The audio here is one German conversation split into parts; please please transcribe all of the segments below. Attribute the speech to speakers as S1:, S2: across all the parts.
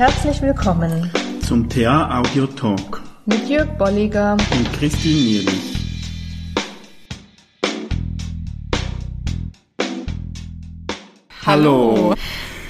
S1: Herzlich willkommen
S2: zum TA Audio Talk
S1: mit Jörg Bolliger
S2: und Christine Nierlich.
S1: Hallo.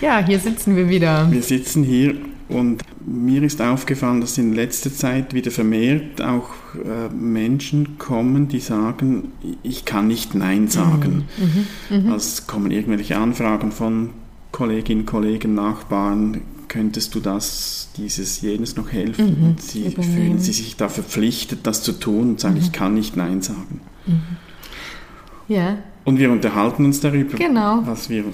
S1: Ja, hier sitzen wir wieder.
S2: Wir sitzen hier und mir ist aufgefallen, dass in letzter Zeit wieder vermehrt auch äh, Menschen kommen, die sagen, ich kann nicht Nein sagen. Mhm, mh, mh. Also es kommen irgendwelche Anfragen von Kolleginnen, Kollegen, Nachbarn, könntest du das, dieses, jenes noch helfen? Mhm, und sie übernehmen. fühlen sie sich da verpflichtet, das zu tun und sagen, mhm. ich kann nicht Nein sagen. Mhm.
S1: Ja.
S2: Und wir unterhalten uns darüber,
S1: genau.
S2: was wir,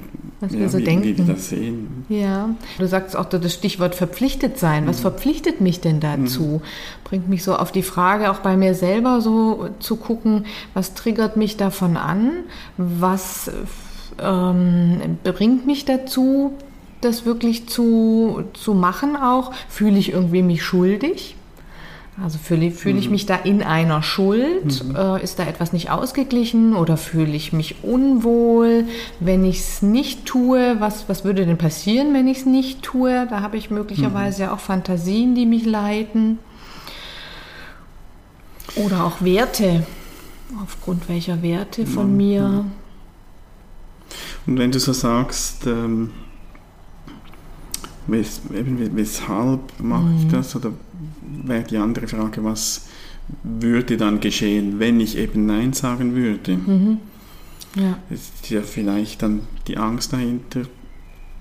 S1: was ja, wir so wie, denken.
S2: Wie wir das sehen.
S1: Ja, du sagst auch das Stichwort verpflichtet sein. Was mhm. verpflichtet mich denn dazu? Mhm. Bringt mich so auf die Frage, auch bei mir selber so zu gucken, was triggert mich davon an? Was ähm, bringt mich dazu, das wirklich zu, zu machen auch? Fühle ich irgendwie mich schuldig? Also fühle, fühle ich mhm. mich da in einer Schuld? Mhm. Äh, ist da etwas nicht ausgeglichen oder fühle ich mich unwohl, wenn ich es nicht tue? Was, was würde denn passieren, wenn ich es nicht tue? Da habe ich möglicherweise mhm. ja auch Fantasien, die mich leiten. Oder auch Werte. Aufgrund welcher Werte von mhm. mir?
S2: Und wenn du so sagst, ähm, wes, eben, weshalb mache mhm. ich das? Oder wäre die andere Frage, was würde dann geschehen, wenn ich eben Nein sagen würde? Mhm. Ja. Ist ja vielleicht dann die Angst dahinter,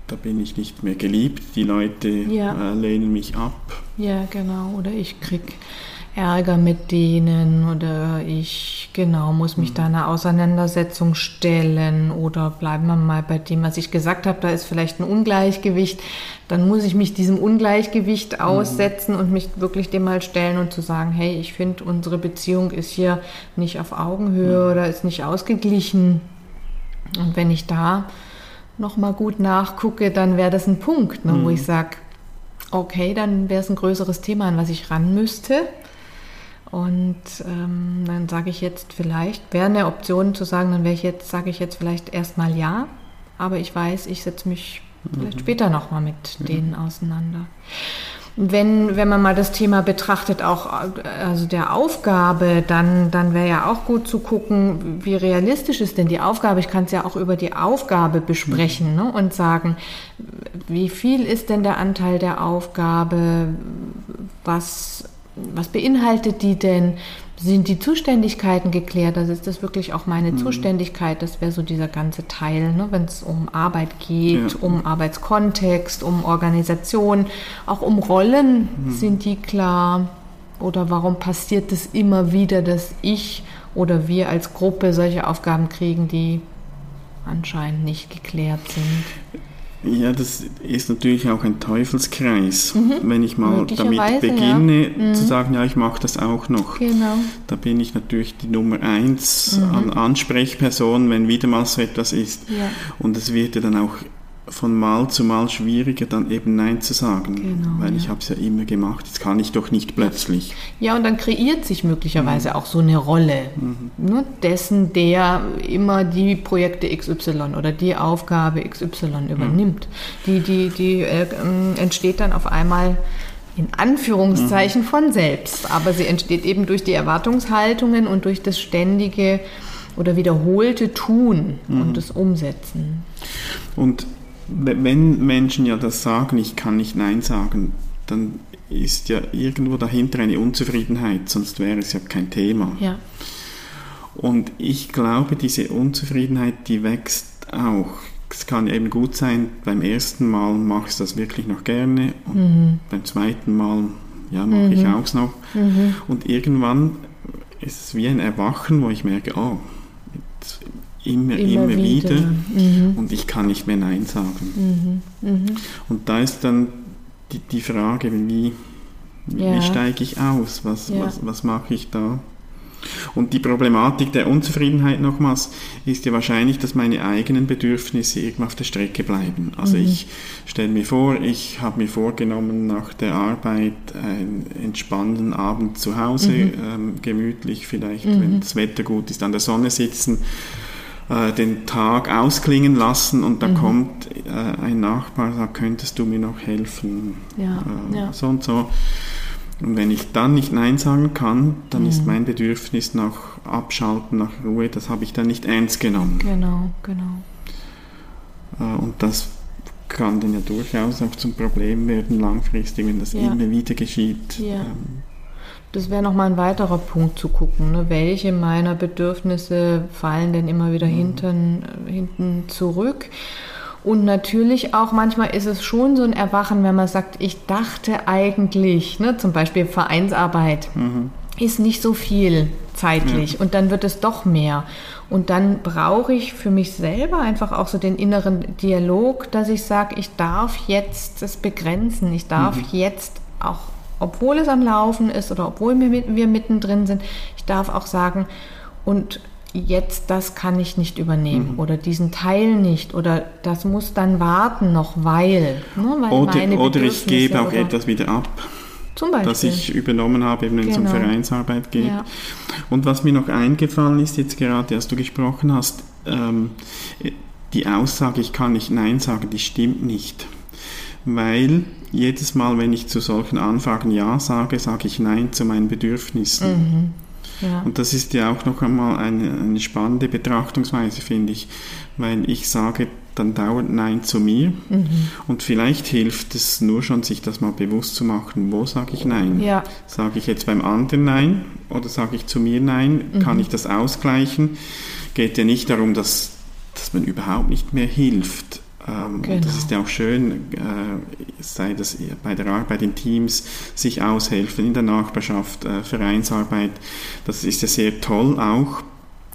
S2: da bin ich nicht mehr geliebt, die Leute ja. äh, lehnen mich ab.
S1: Ja, genau. Oder ich kriege Ärger mit denen oder ich genau muss mich mhm. da einer Auseinandersetzung stellen oder bleiben wir mal bei dem, was ich gesagt habe, da ist vielleicht ein Ungleichgewicht, dann muss ich mich diesem Ungleichgewicht mhm. aussetzen mhm. und mich wirklich dem mal stellen und zu sagen, hey, ich finde unsere Beziehung ist hier nicht auf Augenhöhe mhm. oder ist nicht ausgeglichen und wenn ich da noch mal gut nachgucke, dann wäre das ein Punkt, ne, wo mhm. ich sage, okay, dann wäre es ein größeres Thema, an was ich ran müsste. Und ähm, dann sage ich jetzt vielleicht, wäre eine Option zu sagen, dann wäre ich jetzt, sage ich jetzt vielleicht erstmal ja, aber ich weiß, ich setze mich mhm. vielleicht später nochmal mit ja. denen auseinander. Wenn, wenn man mal das Thema betrachtet, auch also der Aufgabe, dann, dann wäre ja auch gut zu gucken, wie realistisch ist denn die Aufgabe. Ich kann es ja auch über die Aufgabe besprechen mhm. ne, und sagen, wie viel ist denn der Anteil der Aufgabe, was was beinhaltet die denn? Sind die Zuständigkeiten geklärt? Also ist das wirklich auch meine mhm. Zuständigkeit? Das wäre so dieser ganze Teil, ne? wenn es um Arbeit geht, ja. um Arbeitskontext, um Organisation, auch um Rollen. Mhm. Sind die klar? Oder warum passiert es immer wieder, dass ich oder wir als Gruppe solche Aufgaben kriegen, die anscheinend nicht geklärt sind?
S2: Ja, das ist natürlich auch ein Teufelskreis. Mhm. Wenn ich mal damit beginne ja. mhm. zu sagen, ja, ich mache das auch noch,
S1: genau.
S2: da bin ich natürlich die Nummer eins mhm. an Ansprechperson, wenn wieder mal so etwas ist. Ja. Und es wird ja dann auch von Mal zu Mal schwieriger, dann eben Nein zu sagen. Genau, weil ja. ich habe es ja immer gemacht, jetzt kann ich doch nicht plötzlich.
S1: Ja, und dann kreiert sich möglicherweise mhm. auch so eine Rolle mhm. ne, dessen, der immer die Projekte XY oder die Aufgabe XY mhm. übernimmt. Mhm. Die, die, die äh, ähm, entsteht dann auf einmal in Anführungszeichen mhm. von selbst. Aber sie entsteht eben durch die Erwartungshaltungen und durch das ständige oder wiederholte Tun und mhm. das Umsetzen.
S2: Und wenn Menschen ja das sagen, ich kann nicht Nein sagen, dann ist ja irgendwo dahinter eine Unzufriedenheit, sonst wäre es ja kein Thema.
S1: Ja.
S2: Und ich glaube, diese Unzufriedenheit, die wächst auch. Es kann eben gut sein, beim ersten Mal mache ich das wirklich noch gerne und mhm. beim zweiten Mal, ja, mache mhm. ich auch noch. Mhm. Und irgendwann ist es wie ein Erwachen, wo ich merke, oh, immer, immer, immer wieder, wieder. Und ich kann nicht mehr Nein sagen. Mhm. Mhm. Und da ist dann die, die Frage, wie, ja. wie steige ich aus, was, ja. was, was mache ich da? Und die Problematik der Unzufriedenheit nochmals ist ja wahrscheinlich, dass meine eigenen Bedürfnisse irgendwo auf der Strecke bleiben. Also mhm. ich stelle mir vor, ich habe mir vorgenommen, nach der Arbeit einen entspannten Abend zu Hause, mhm. ähm, gemütlich vielleicht, mhm. wenn das Wetter gut ist, an der Sonne sitzen äh, den Tag ausklingen lassen und da mhm. kommt äh, ein Nachbar und sagt, könntest du mir noch helfen?
S1: Ja,
S2: äh, ja. So und so. Und wenn ich dann nicht Nein sagen kann, dann mhm. ist mein Bedürfnis nach Abschalten, nach Ruhe, das habe ich dann nicht ernst genommen.
S1: Genau, genau.
S2: Äh, und das kann dann ja durchaus auch zum Problem werden langfristig, wenn das ja. immer wieder geschieht.
S1: Ja. Ähm, das wäre nochmal ein weiterer Punkt zu gucken. Ne? Welche meiner Bedürfnisse fallen denn immer wieder mhm. hinten, äh, hinten zurück? Und natürlich auch manchmal ist es schon so ein Erwachen, wenn man sagt, ich dachte eigentlich, ne, zum Beispiel Vereinsarbeit, mhm. ist nicht so viel zeitlich ja. und dann wird es doch mehr. Und dann brauche ich für mich selber einfach auch so den inneren Dialog, dass ich sage, ich darf jetzt es begrenzen, ich darf mhm. jetzt auch, obwohl es am Laufen ist oder obwohl wir, wir mittendrin sind, ich darf auch sagen, und jetzt das kann ich nicht übernehmen mhm. oder diesen Teil nicht oder das muss dann warten noch, weil.
S2: Ne, weil oder, oder ich gebe auch etwas wieder ab.
S1: Zum Beispiel.
S2: Das ich übernommen habe, wenn es um genau. Vereinsarbeit geht. Ja. Und was mir noch eingefallen ist, jetzt gerade, als du gesprochen hast, ähm, die Aussage, ich kann nicht Nein sagen, die stimmt nicht. Weil jedes Mal, wenn ich zu solchen Anfragen Ja sage, sage ich Nein zu meinen Bedürfnissen. Mhm. Ja. Und das ist ja auch noch einmal eine, eine spannende Betrachtungsweise, finde ich, weil ich sage dann dauernd Nein zu mir mhm. und vielleicht hilft es nur schon, sich das mal bewusst zu machen, wo sage ich Nein?
S1: Ja.
S2: Sage ich jetzt beim anderen Nein oder sage ich zu mir Nein? Mhm. Kann ich das ausgleichen? Geht ja nicht darum, dass, dass man überhaupt nicht mehr hilft, ähm, genau. Das ist ja auch schön, äh, sei das bei der Arbeit in Teams, sich aushelfen in der Nachbarschaft, äh, Vereinsarbeit. Das ist ja sehr toll auch.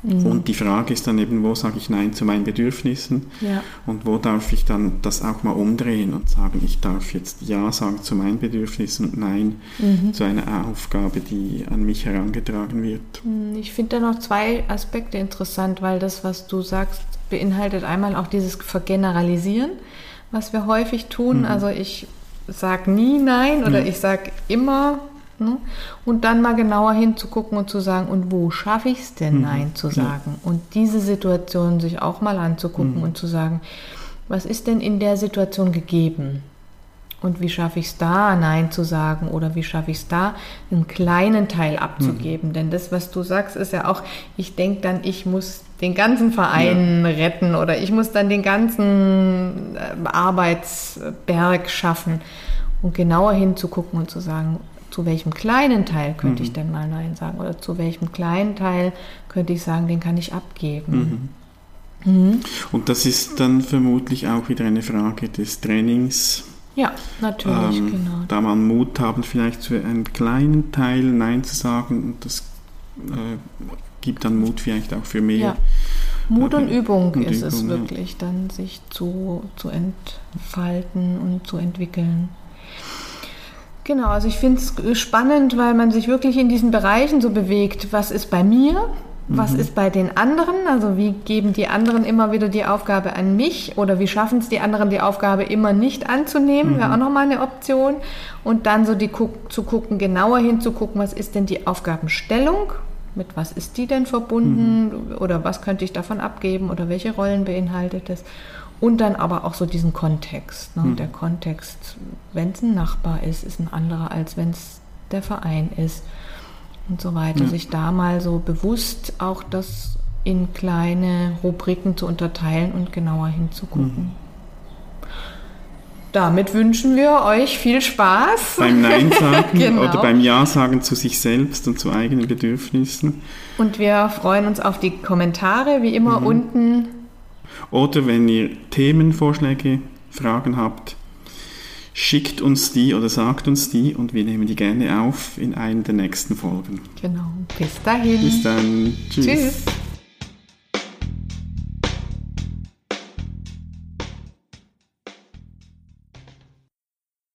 S2: Mhm. Und die Frage ist dann eben, wo sage ich Nein zu meinen Bedürfnissen
S1: ja.
S2: und wo darf ich dann das auch mal umdrehen und sagen, ich darf jetzt Ja sagen zu meinen Bedürfnissen und Nein mhm. zu einer Aufgabe, die an mich herangetragen wird.
S1: Mhm, ich finde da noch zwei Aspekte interessant, weil das, was du sagst, beinhaltet einmal auch dieses Vergeneralisieren, was wir häufig tun. Mhm. Also ich sage nie Nein oder mhm. ich sage immer. Ne? Und dann mal genauer hinzugucken und zu sagen, und wo schaffe ich es denn, mhm. Nein zu sagen? Ja. Und diese Situation sich auch mal anzugucken mhm. und zu sagen, was ist denn in der Situation gegeben? Und wie schaffe ich es da, Nein zu sagen? Oder wie schaffe ich es da, einen kleinen Teil abzugeben? Mhm. Denn das, was du sagst, ist ja auch, ich denke dann, ich muss den ganzen Verein ja. retten oder ich muss dann den ganzen äh, Arbeitsberg schaffen. Und genauer hinzugucken und zu sagen, zu welchem kleinen Teil könnte mhm. ich denn mal Nein sagen? Oder zu welchem kleinen Teil könnte ich sagen, den kann ich abgeben?
S2: Mhm. Mhm. Und das ist dann vermutlich auch wieder eine Frage des Trainings
S1: ja, natürlich, ähm, genau.
S2: Da man Mut haben, vielleicht zu einem kleinen Teil Nein zu sagen und das äh, gibt dann Mut vielleicht auch für mehr. Ja.
S1: Mut und Übung und ist Übung, es wirklich, ja. dann sich zu, zu entfalten und zu entwickeln. Genau, also ich finde es spannend, weil man sich wirklich in diesen Bereichen so bewegt. Was ist bei mir? Was mhm. ist bei den anderen? Also wie geben die anderen immer wieder die Aufgabe an mich oder wie schaffen es die anderen, die Aufgabe immer nicht anzunehmen? Mhm. Wäre auch nochmal eine Option. Und dann so die zu gucken, genauer hinzugucken, was ist denn die Aufgabenstellung? Mit was ist die denn verbunden? Mhm. Oder was könnte ich davon abgeben? Oder welche Rollen beinhaltet es? Und dann aber auch so diesen Kontext. Ne? Mhm. Der Kontext, wenn es ein Nachbar ist, ist ein anderer, als wenn es der Verein ist und so weiter. Ja. Sich da mal so bewusst auch das in kleine Rubriken zu unterteilen und genauer hinzugucken. Mhm. Damit wünschen wir euch viel Spaß.
S2: Beim Nein sagen genau. oder beim Ja sagen zu sich selbst und zu eigenen Bedürfnissen.
S1: Und wir freuen uns auf die Kommentare, wie immer mhm. unten.
S2: Oder wenn ihr Themenvorschläge, Fragen habt, schickt uns die oder sagt uns die und wir nehmen die gerne auf in einer der nächsten Folgen.
S1: Genau. Bis dahin.
S2: Bis dann. Tschüss. Tschüss.